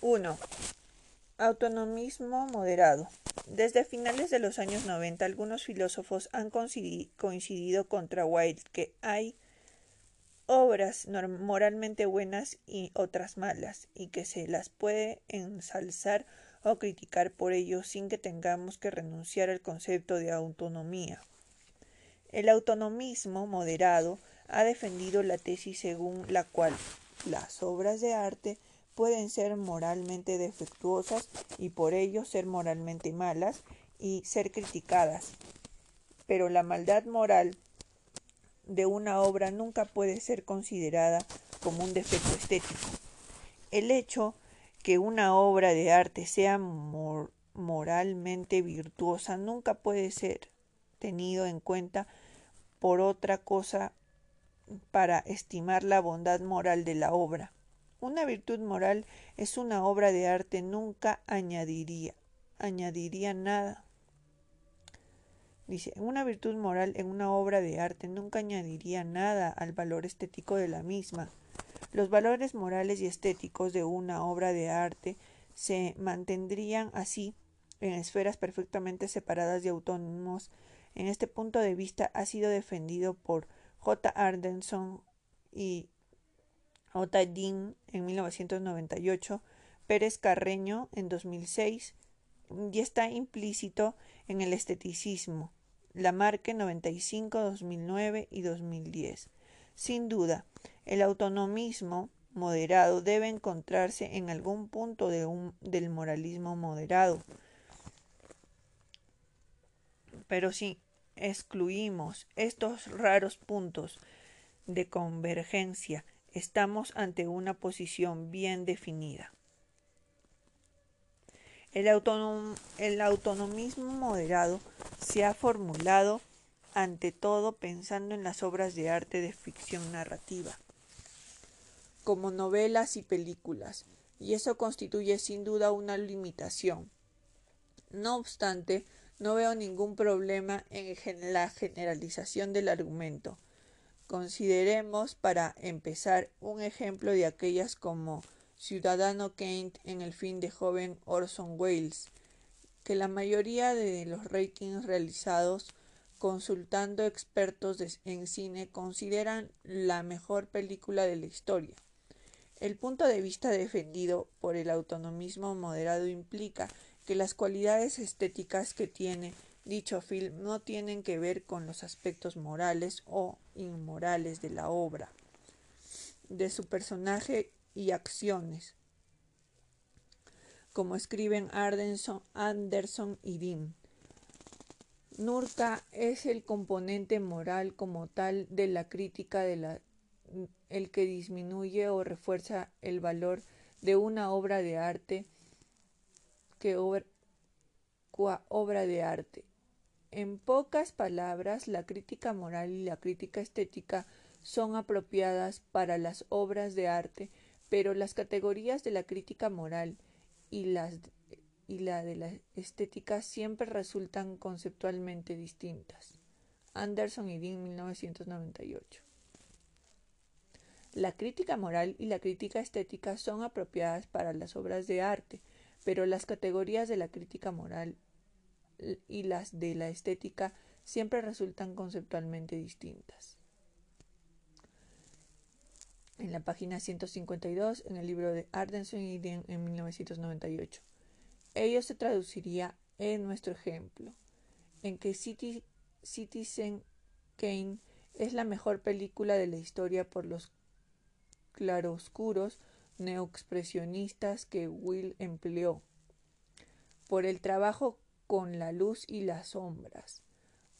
1. Autonomismo moderado. Desde finales de los años 90, algunos filósofos han coincidido contra Wilde que hay obras moralmente buenas y otras malas, y que se las puede ensalzar o criticar por ello sin que tengamos que renunciar al concepto de autonomía. El autonomismo moderado ha defendido la tesis según la cual las obras de arte pueden ser moralmente defectuosas y por ello ser moralmente malas y ser criticadas. Pero la maldad moral de una obra nunca puede ser considerada como un defecto estético. El hecho que una obra de arte sea moralmente virtuosa nunca puede ser tenido en cuenta por otra cosa para estimar la bondad moral de la obra. Una virtud moral es una obra de arte nunca añadiría añadiría nada. Dice, una virtud moral en una obra de arte nunca añadiría nada al valor estético de la misma. Los valores morales y estéticos de una obra de arte se mantendrían así en esferas perfectamente separadas y autónomos. En este punto de vista ha sido defendido por J. Ardenson y Dean en 1998, Pérez Carreño en 2006 y está implícito en el esteticismo, Lamarque 95, 2009 y 2010. Sin duda, el autonomismo moderado debe encontrarse en algún punto de un, del moralismo moderado. Pero si excluimos estos raros puntos de convergencia, estamos ante una posición bien definida. El, autonomismo moderado se ha formulado ante todo pensando en las obras de arte de ficción narrativa, como novelas y películas, y eso constituye sin duda una limitación. No obstante, no veo ningún problema en la generalización del argumento. Consideremos, para empezar, un ejemplo de aquellas como Ciudadano Kane en el fin de joven Orson Welles, que la mayoría de los ratings realizados consultando expertos en cine consideran la mejor película de la historia. El punto de vista defendido por el autonomismo moderado implica que las cualidades estéticas que tiene dicho film no tienen que ver con los aspectos morales o inmorales de la obra, de su personaje y acciones, como escriben Anderson y Dean. Nurka es el componente moral como tal de la crítica de la el que disminuye o refuerza el valor de una obra de arte que obra, obra de arte. En pocas palabras, la crítica moral y la crítica estética son apropiadas para las obras de arte, pero las categorías de la crítica moral y las la de la estética siempre resultan conceptualmente distintas. Anderson y Dean 1998. La crítica moral y la crítica estética son apropiadas para las obras de arte, pero las categorías de la crítica moral y las de la estética siempre resultan conceptualmente distintas. En la página 152, en el libro de Ardenson y Dean en 1998. Ello se traduciría en nuestro ejemplo, en que Citizen Kane es la mejor película de la historia por los claroscuros neoexpresionistas que Will empleó, por el trabajo con la luz y las sombras,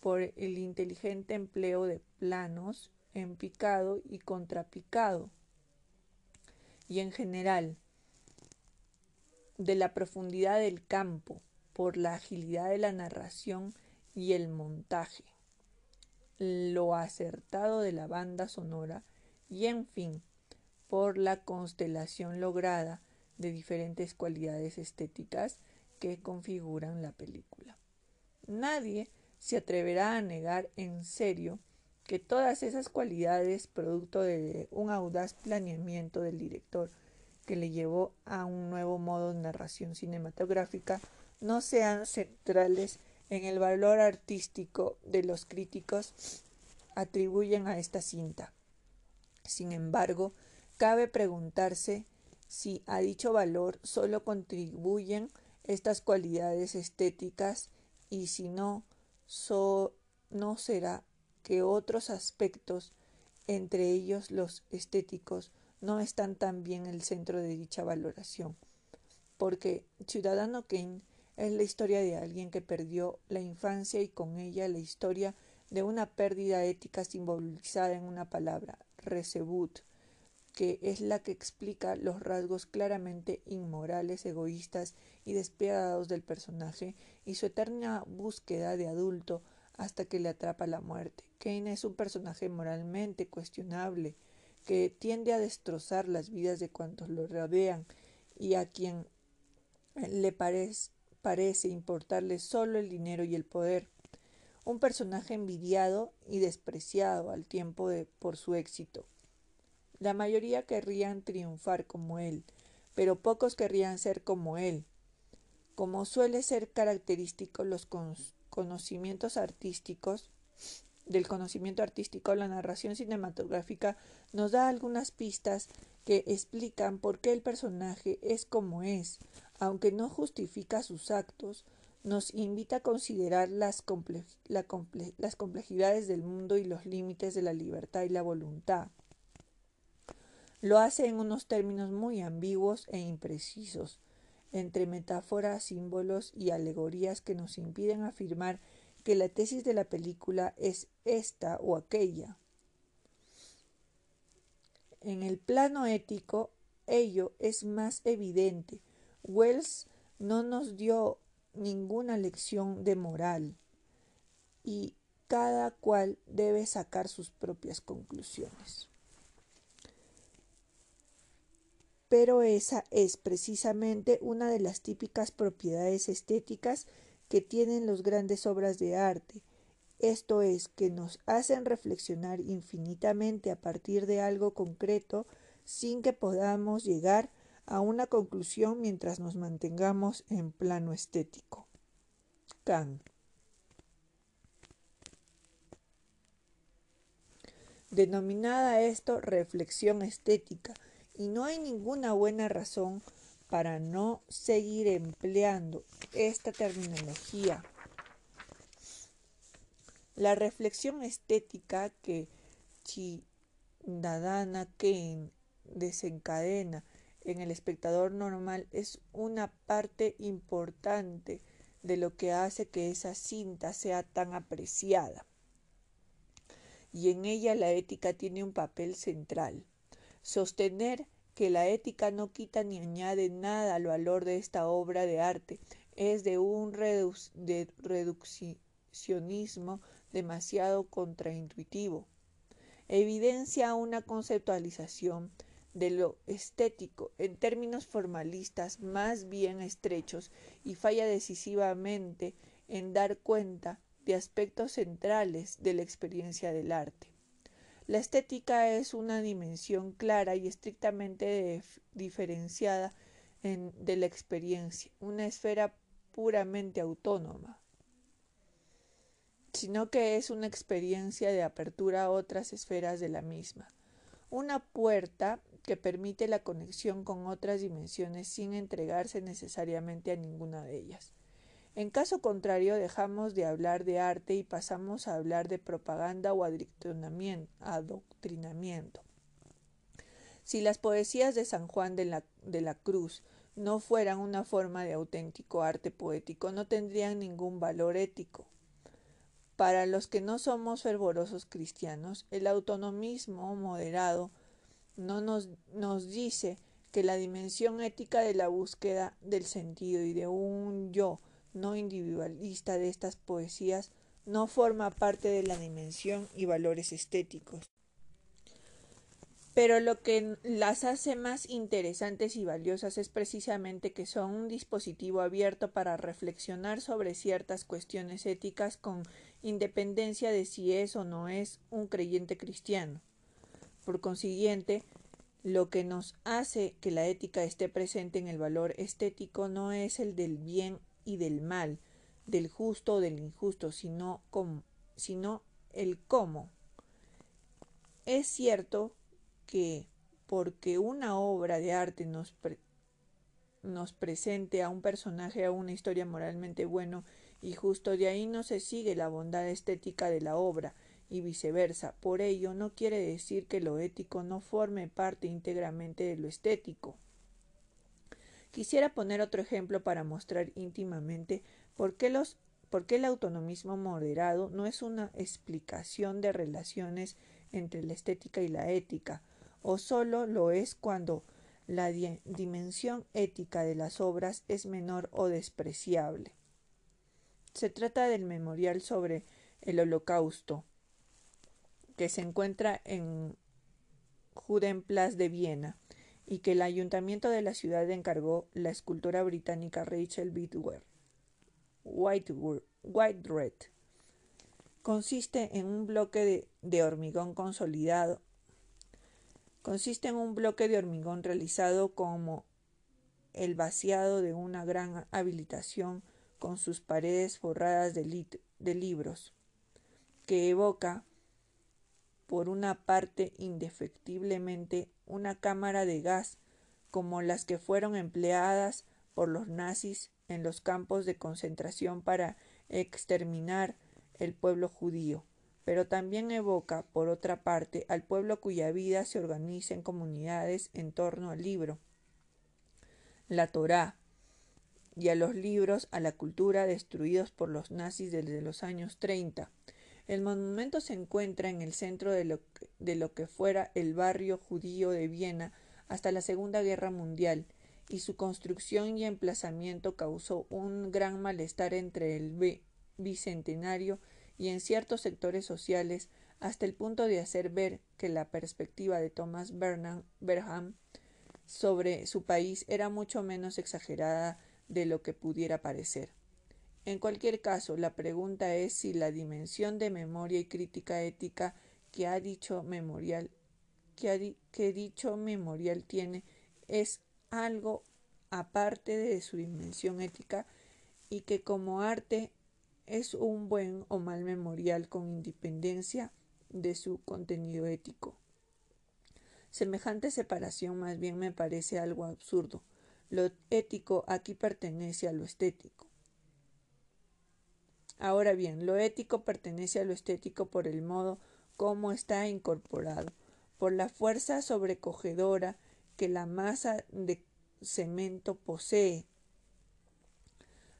por el inteligente empleo de planos en picado y contrapicado, y en general de la profundidad del campo, por la agilidad de la narración y el montaje, lo acertado de la banda sonora y en fin, por la constelación lograda de diferentes cualidades estéticas que configuran la película. Nadie se atreverá a negar en serio que todas esas cualidades, producto de un audaz planeamiento del director que le llevó a un nuevo modo de narración cinematográfica no sean centrales en el valor artístico de los críticos atribuyen a esta cinta. Sin embargo, cabe preguntarse si a dicho valor solo contribuyen estas cualidades estéticas y si no, no será que otros aspectos, entre ellos los estéticos, no están también en el centro de dicha valoración. Porque Ciudadano Kane es la historia de alguien que perdió la infancia y con ella la historia de una pérdida ética simbolizada en una palabra, recebut, que es la que explica los rasgos claramente inmorales, egoístas y despiadados del personaje y su eterna búsqueda de adulto hasta que le atrapa la muerte. Kane es un personaje moralmente cuestionable que tiende a destrozar las vidas de cuantos lo rodean y a quien le parece, importarle solo el dinero y el poder. Un personaje envidiado y despreciado al tiempo de por su éxito. La mayoría querrían triunfar como él, pero pocos querrían ser como él. Como suele ser característico los conocimientos artísticos, del conocimiento artístico, la narración cinematográfica nos da algunas pistas que explican por qué el personaje es como es, aunque no justifica sus actos, nos invita a considerar las, las complejidades del mundo y los límites de la libertad y la voluntad. Lo hace en unos términos muy ambiguos e imprecisos, entre metáforas, símbolos y alegorías que nos impiden afirmar que la tesis de la película es esta o aquella. En el plano ético, ello es más evidente. Wells no nos dio ninguna lección de moral y cada cual debe sacar sus propias conclusiones. Pero esa es precisamente una de las típicas propiedades estéticas que tienen las grandes obras de arte, esto es, que nos hacen reflexionar infinitamente a partir de algo concreto sin que podamos llegar a una conclusión mientras nos mantengamos en plano estético. Kant. Denominada esto reflexión estética, y no hay ninguna buena razón para no seguir empleando esta terminología. La reflexión estética que Chindadana Kane desencadena en el espectador normal es una parte importante de lo que hace que esa cinta sea tan apreciada. Y en ella la ética tiene un papel central. Sostener que la ética no quita ni añade nada al valor de esta obra de arte es de un reduccionismo demasiado contraintuitivo. Evidencia una conceptualización de lo estético en términos formalistas más bien estrechos y falla decisivamente en dar cuenta de aspectos centrales de la experiencia del arte. La estética es una dimensión clara y estrictamente diferenciada de la experiencia, una esfera puramente autónoma, sino que es una experiencia de apertura a otras esferas de la misma, una puerta que permite la conexión con otras dimensiones sin entregarse necesariamente a ninguna de ellas. En caso contrario, dejamos de hablar de arte y pasamos a hablar de propaganda o adoctrinamiento. Si las poesías de San Juan de la, Cruz no fueran una forma de auténtico arte poético, no tendrían ningún valor ético. Para los que no somos fervorosos cristianos, el autonomismo moderado no nos dice que la dimensión ética de la búsqueda del sentido y de un yo no individualista de estas poesías no forma parte de la dimensión y valores estéticos. Pero lo que las hace más interesantes y valiosas es precisamente que son un dispositivo abierto para reflexionar sobre ciertas cuestiones éticas con independencia de si es o no es un creyente cristiano. Por consiguiente, Lo que nos hace que la ética esté presente en el valor estético no es el del bien y del mal, del justo o del injusto, sino, sino el cómo. Es cierto que porque una obra de arte nos, nos presente a un personaje, a una historia moralmente bueno y justo, de ahí no se sigue la bondad estética de la obra, y viceversa. Por ello, no quiere decir que lo ético no forme parte íntegramente de lo estético. Quisiera poner otro ejemplo para mostrar íntimamente por qué, los, el autonomismo moderado no es una explicación de relaciones entre la estética y la ética, o solo lo es cuando la dimensión ética de las obras es menor o despreciable. Se trata del memorial sobre el holocausto, que se encuentra en Judenplatz de Viena y que el ayuntamiento de la ciudad encargó la escultora británica Rachel White White Consiste en un bloque de, de hormigón consolidado. Consiste en un bloque de hormigón realizado como el vaciado de una gran habilitación con sus paredes forradas de, de libros, que evoca por una parte indefectiblemente una cámara de gas como las que fueron empleadas por los nazis en los campos de concentración para exterminar el pueblo judío, pero también evoca, por otra parte, al pueblo cuya vida se organiza en comunidades en torno al libro, la Torá, y a los libros, a la cultura destruidos por los nazis desde los años 30, el monumento se encuentra en el centro de lo, que, de lo que fuera el barrio judío de Viena hasta la Segunda Guerra Mundial, y su construcción y emplazamiento causó un gran malestar entre el bicentenario y en ciertos sectores sociales, hasta el punto de hacer ver que la perspectiva de Thomas Bernham sobre su país era mucho menos exagerada de lo que pudiera parecer. En cualquier caso, la pregunta es si la dimensión de memoria y crítica ética que ha dicho memorial que, que dicho memorial tiene es algo aparte de su dimensión ética y que como arte es un buen o mal memorial con independencia de su contenido ético. Semejante separación más bien me parece algo absurdo. Lo ético aquí pertenece a lo estético. Ahora bien, lo ético pertenece a lo estético por el modo como está incorporado, por la fuerza sobrecogedora que la masa de cemento posee,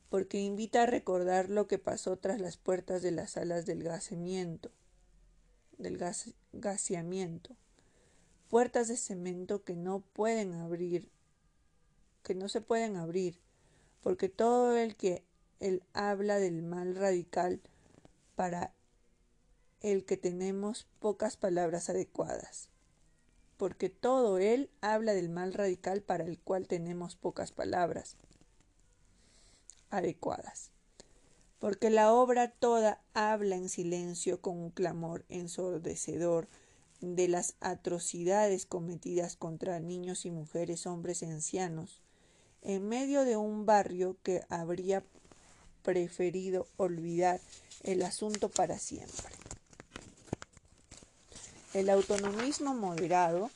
porque invita a recordar lo que pasó tras las puertas de las salas del gasamiento, del gas, gaseamiento, puertas de cemento que no pueden abrir, que no se pueden abrir, porque todo el que él habla del mal radical para el que tenemos pocas palabras adecuadas. Porque todo él habla del mal radical para el cual tenemos pocas palabras adecuadas. Porque la obra toda habla en silencio con un clamor ensordecedor de las atrocidades cometidas contra niños y mujeres, hombres y ancianos, en medio de un barrio que habría preferido olvidar el asunto para siempre. El autonomismo moderado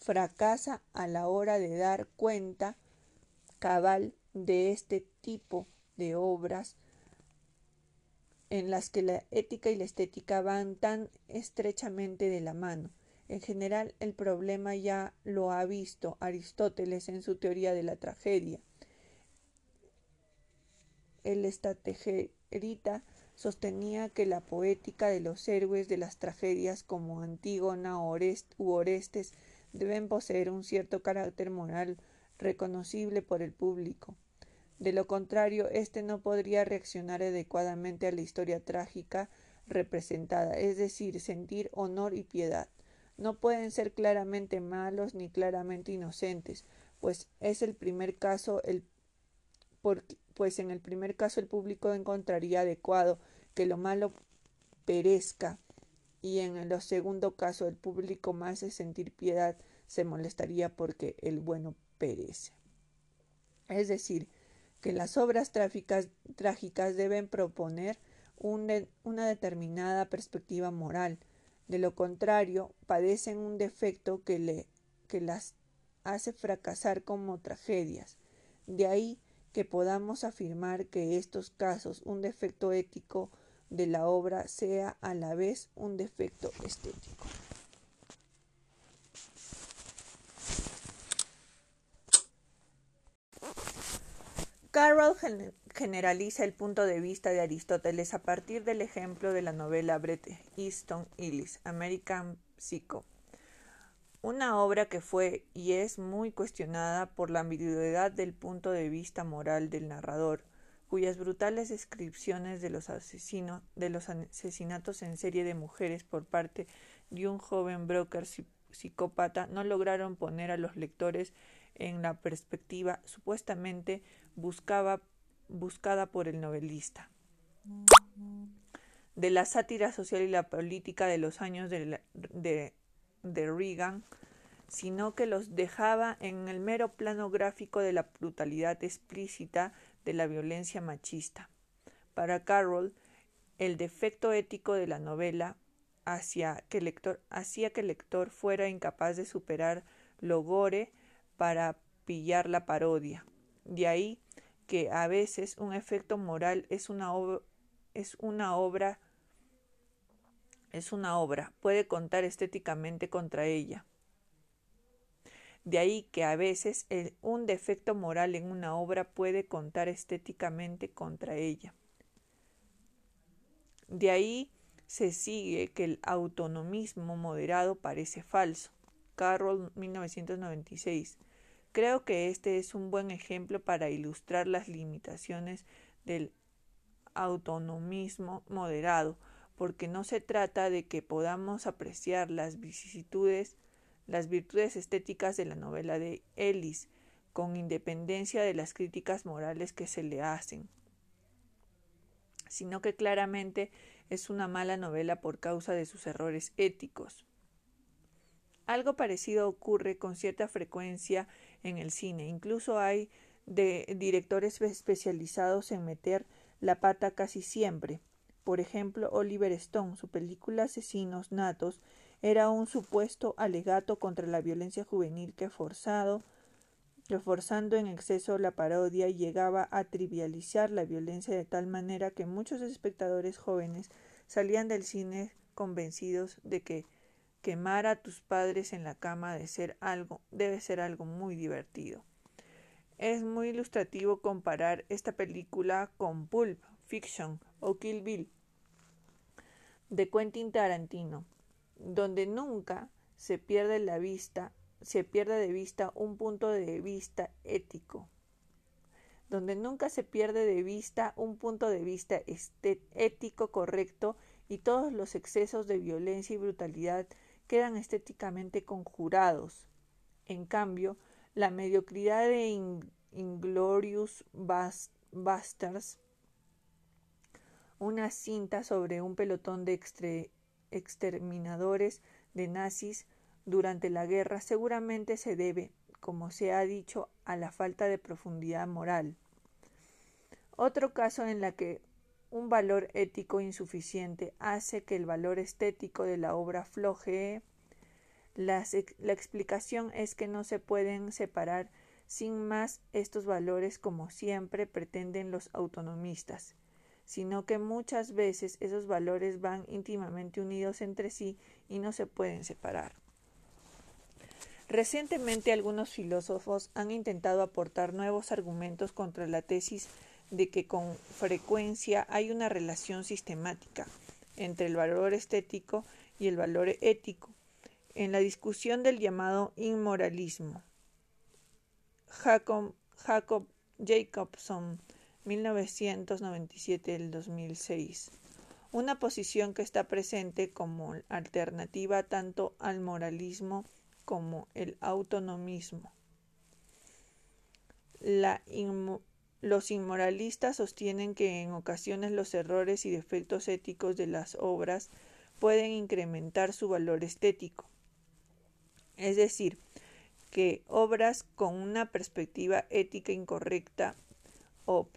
fracasa a la hora de dar cuenta cabal de este tipo de obras en las que la ética y la estética van tan estrechamente de la mano. En general, el problema ya lo ha visto Aristóteles en su teoría de la tragedia el estategerita sostenía que la poética de los héroes de las tragedias como Antígona u Orestes deben poseer un cierto carácter moral reconocible por el público. De lo contrario, éste no podría reaccionar adecuadamente a la historia trágica representada, es decir, sentir honor y piedad. No pueden ser claramente malos ni claramente inocentes, pues es el primer caso el pues en el primer caso el público encontraría adecuado que lo malo perezca y en el segundo caso el público más de sentir piedad se molestaría porque el bueno perece. Es decir, que las obras trágicas deben proponer una determinada perspectiva moral, de lo contrario, padecen un defecto que, le, que las hace fracasar como tragedias. De ahí que podamos afirmar que estos casos un defecto ético de la obra sea a la vez un defecto estético. Carroll generaliza el punto de vista de Aristóteles a partir del ejemplo de la novela Bret Easton Ellis, American Psycho, una obra que fue y es muy cuestionada por la ambigüedad del punto de vista moral del narrador, cuyas brutales descripciones de los asesinos, de los asesinatos en serie de mujeres por parte de un joven broker psicópata no lograron poner a los lectores en la perspectiva supuestamente buscaba, buscada por el novelista. De la sátira social y la política de los años de, de, de Reagan, sino que los dejaba en el mero plano gráfico de la brutalidad explícita de la violencia machista. Para Carroll, el defecto ético de la novela hacía que el lector, hacía que lector fuera incapaz de superar lo gore para pillar la parodia. De ahí que a veces un efecto moral es una, es una obra es una obra, puede contar estéticamente contra ella. De ahí que a veces un defecto moral en una obra puede contar estéticamente contra ella. De ahí se sigue que el autonomismo moderado parece falso. Carroll 1996. Creo que este es un buen ejemplo para ilustrar las limitaciones del autonomismo moderado, porque no se trata de que podamos apreciar las vicisitudes, las virtudes estéticas de la novela de Ellis, con independencia de las críticas morales que se le hacen, sino que claramente es una mala novela por causa de sus errores éticos. Algo parecido ocurre con cierta frecuencia en el cine. Incluso hay de directores especializados en meter la pata casi siempre. Por ejemplo, Oliver Stone, su película Asesinos Natos, era un supuesto alegato contra la violencia juvenil que forzado reforzando en exceso la parodia llegaba a trivializar la violencia de tal manera que muchos espectadores jóvenes salían del cine convencidos de que quemar a tus padres en la cama de ser algo, debe ser algo muy divertido. Es muy ilustrativo comparar esta película con Pulp Fiction o Kill Bill de Quentin Tarantino, donde nunca se pierde la vista, se pierde de vista un punto de vista ético, donde nunca se pierde de vista un punto de vista ético correcto y todos los excesos de violencia y brutalidad quedan estéticamente conjurados. En cambio, la mediocridad de Inglorious Bastards, una cinta sobre un pelotón de exterminadores de nazis durante la guerra, seguramente se debe, como se ha dicho, a la falta de profundidad moral. Otro caso en la que un valor ético insuficiente hace que el valor estético de la obra flojee. La, la, explicación es que no se pueden separar sin más estos valores como siempre pretenden los autonomistas, sino que muchas veces esos valores van íntimamente unidos entre sí y no se pueden separar. Recientemente algunos filósofos han intentado aportar nuevos argumentos contra la tesis de que con frecuencia hay una relación sistemática entre el valor estético y el valor ético en la discusión del llamado inmoralismo. Jacob, Jacob Jacobson, 1997-2006. Una posición que está presente como alternativa tanto al moralismo como el autonomismo. Los inmoralistas sostienen que en ocasiones los errores y defectos éticos de las obras pueden incrementar su valor estético. Es decir, que obras con una perspectiva ética incorrecta o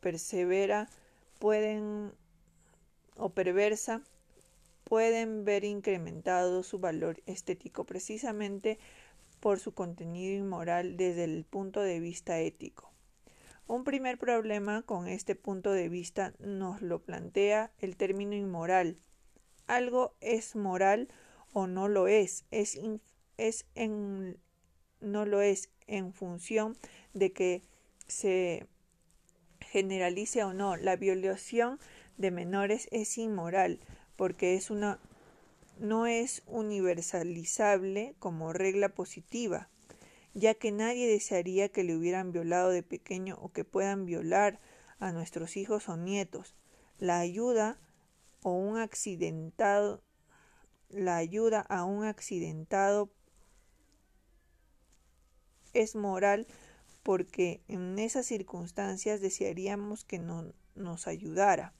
persevera pueden o perversa pueden ver incrementado su valor estético precisamente por su contenido inmoral desde el punto de vista ético. Un primer problema con este punto de vista nos lo plantea el término inmoral. Algo es moral o no lo es, es, es en, no lo es en función de que se generalice o no. La violación de menores es inmoral porque es una no es universalizable como regla positiva, ya que nadie desearía que le hubieran violado de pequeño o que puedan violar a nuestros hijos o nietos. La ayuda o un accidentado la ayuda a un accidentado es moral porque en esas circunstancias desearíamos que no nos ayudara.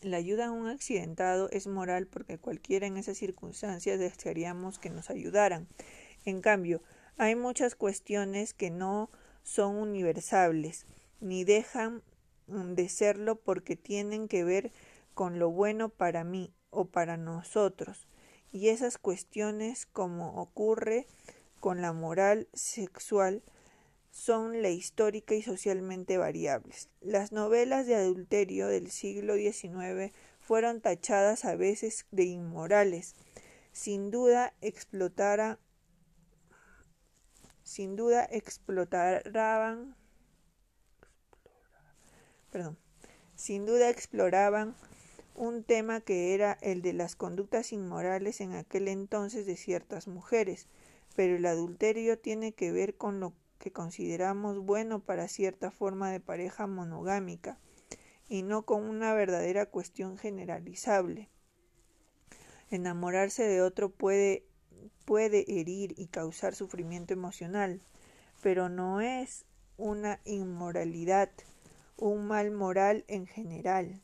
La ayuda a un accidentado es moral porque cualquiera en esas circunstancias desearíamos que nos ayudaran. En cambio, hay muchas cuestiones que no son universales, ni dejan de serlo porque tienen que ver con lo bueno para mí o para nosotros. Y esas cuestiones, como ocurre con la moral sexual, son la histórica y socialmente variables. Las novelas de adulterio del siglo XIX fueron tachadas a veces de inmorales. Sin duda explotara sin duda explotaban perdón, sin duda exploraban un tema que era el de las conductas inmorales en aquel entonces de ciertas mujeres, pero el adulterio tiene que ver con lo que consideramos bueno para cierta forma de pareja monogámica y no con una verdadera cuestión generalizable. Enamorarse de otro puede, puede herir y causar sufrimiento emocional, pero no es una inmoralidad, un mal moral en general.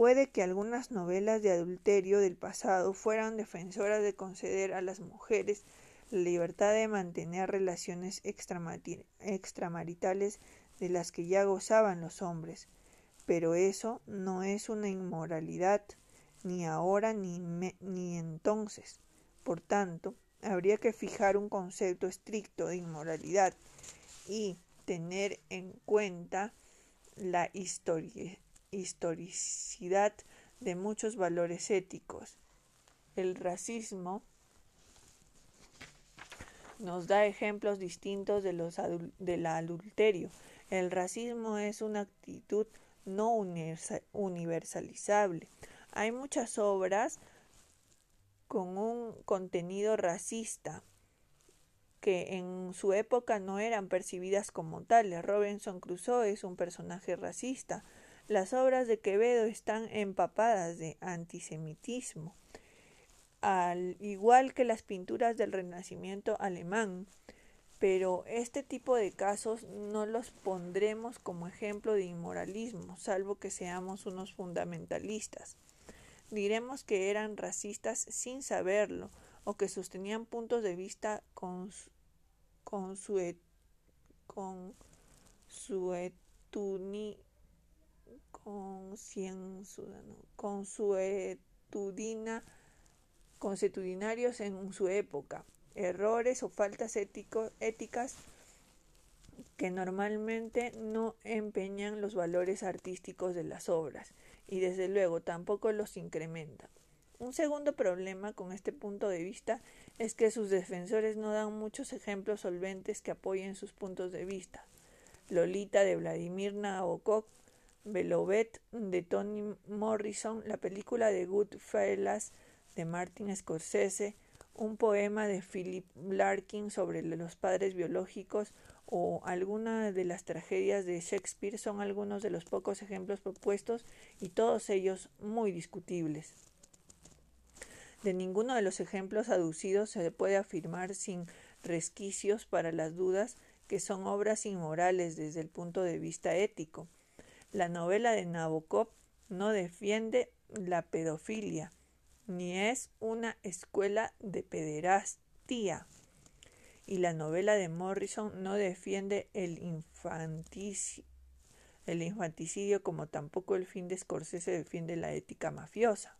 Puede que algunas novelas de adulterio del pasado fueran defensoras de conceder a las mujeres la libertad de mantener relaciones extramaritales de las que ya gozaban los hombres. Pero eso no es una inmoralidad, ni ahora ni, ni entonces. Por tanto, habría que fijar un concepto estricto de inmoralidad y tener en cuenta la historicidad de muchos valores éticos. El racismo nos da ejemplos distintos de los del adulterio. El racismo es una actitud no universalizable. Hay muchas obras con un contenido racista que en su época no eran percibidas como tales. Robinson Crusoe es un personaje racista. Las obras de Quevedo están empapadas de antisemitismo al igual que las pinturas del Renacimiento alemán, pero este tipo de casos no los pondremos como ejemplo de inmoralismo, salvo que seamos unos fundamentalistas. Diremos que eran racistas sin saberlo, o que sostenían puntos de vista con, con su, con su etuni, con, con su etudina consuetudinarios en su época, errores o faltas éticas que normalmente no empeñan los valores artísticos de las obras y desde luego tampoco los incrementan. Un segundo problema con este punto de vista es que sus defensores no dan muchos ejemplos solventes que apoyen sus puntos de vista. Lolita de Vladimir Nabokov, Belovet de Tony Morrison, la película de Goodfellas de Martin Scorsese, un poema de Philip Larkin sobre los padres biológicos o alguna de las tragedias de Shakespeare son algunos de los pocos ejemplos propuestos y todos ellos muy discutibles. De ninguno de los ejemplos aducidos se puede afirmar sin resquicios para las dudas que son obras inmorales desde el punto de vista ético. La novela de Nabokov no defiende la pedofilia, ni es una escuela de pederastía. Y la novela de Morrison no defiende el, el infanticidio como tampoco el fin de Scorsese defiende la ética mafiosa.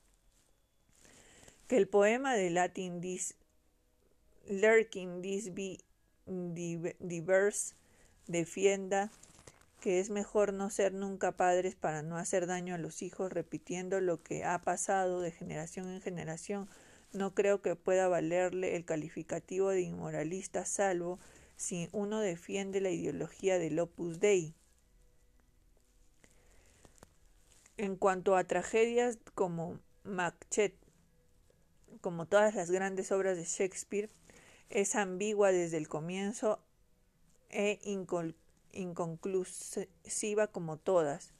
Que el poema de Latin Dis Lurking This Be Diverse defienda que es mejor no ser nunca padres para no hacer daño a los hijos, repitiendo lo que ha pasado de generación en generación, no creo que pueda valerle el calificativo de inmoralista, salvo si uno defiende la ideología del Opus Dei. En cuanto a tragedias como Macbeth, como todas las grandes obras de Shakespeare, es ambigua desde el comienzo e inconclusiva como todas,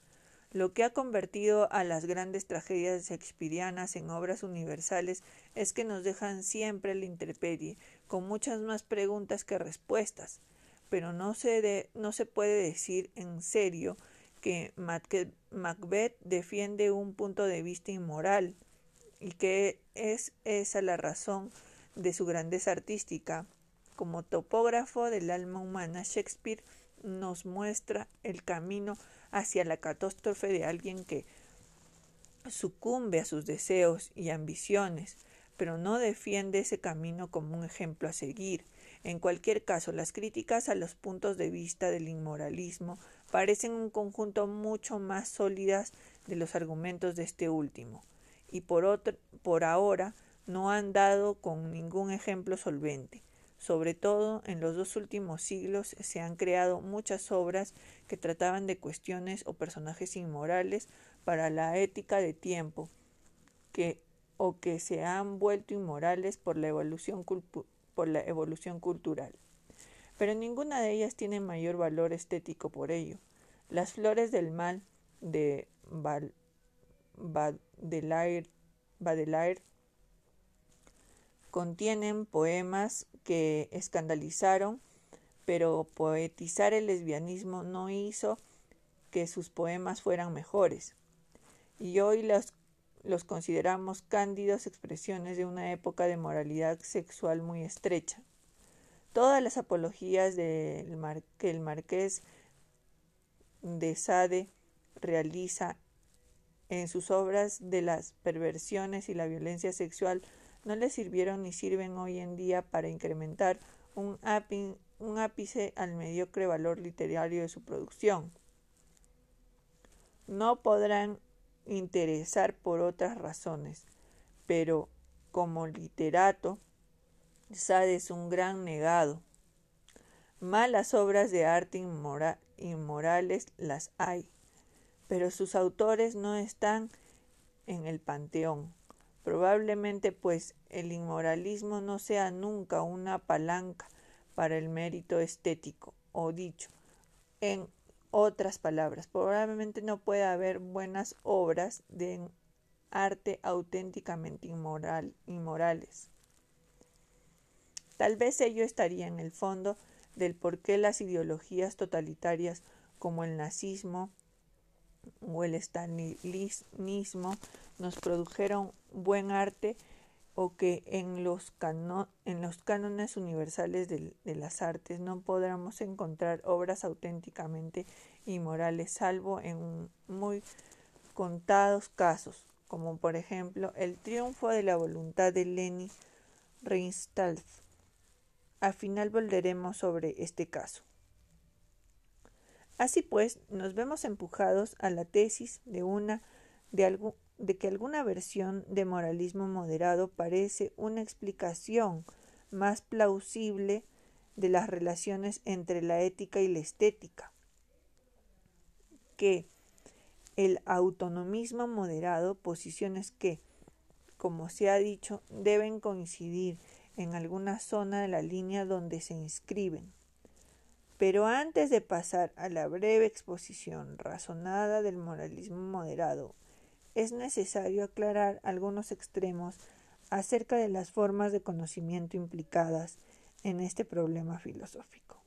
lo que ha convertido a las grandes tragedias shakespearianas en obras universales es que nos dejan siempre la intemperie, con muchas más preguntas que respuestas. Pero no se, no se puede decir en serio que Macbeth defiende un punto de vista inmoral y que es esa la razón de su grandeza artística. Como topógrafo del alma humana, Shakespeare nos muestra el camino hacia la catástrofe de alguien que sucumbe a sus deseos y ambiciones, pero no defiende ese camino como un ejemplo a seguir. En cualquier caso, las críticas a los puntos de vista del inmoralismo parecen un conjunto mucho más sólidas de los argumentos de este último, y por, otro, por ahora no han dado con ningún ejemplo solvente. Sobre todo en los dos últimos siglos se han creado muchas obras que trataban de cuestiones o personajes inmorales para la ética de tiempo, que o que se han vuelto inmorales por la evolución, por la evolución cultural. Pero ninguna de ellas tiene mayor valor estético por ello. Las flores del mal de Baudelaire contienen poemas que escandalizaron, pero poetizar el lesbianismo no hizo que sus poemas fueran mejores. Y hoy los, los consideramos cándidos expresiones de una época de moralidad sexual muy estrecha. Todas las apologías del que el marqués de Sade realiza en sus obras de las perversiones y la violencia sexual no le sirvieron ni sirven hoy en día para incrementar un, ápice al mediocre valor literario de su producción. No podrán interesar por otras razones, pero como literato, Sade es un gran negado. Malas obras de arte inmorales las hay, pero sus autores no están en el panteón. Probablemente pues el inmoralismo no sea nunca una palanca para el mérito estético, o dicho, en otras palabras, probablemente no pueda haber buenas obras de arte auténticamente inmoral, inmorales. Tal vez ello estaría en el fondo del por qué las ideologías totalitarias como el nazismo o el stalinismo nos produjeron buen arte o que en los, cánones universales de, de, las artes no podamos encontrar obras auténticamente inmorales, salvo en muy contados casos, como por ejemplo el triunfo de la voluntad de Leni Riefenstahl. Al final volveremos sobre este caso. Así pues, nos vemos empujados a la tesis de una de, de que alguna versión de moralismo moderado parece una explicación más plausible de las relaciones entre la ética y la estética, que el autonomismo moderado, posiciones que, como se ha dicho, deben coincidir en alguna zona de la línea donde se inscriben. Pero antes de pasar a la breve exposición razonada del moralismo moderado es necesario aclarar algunos extremos acerca de las formas de conocimiento implicadas en este problema filosófico.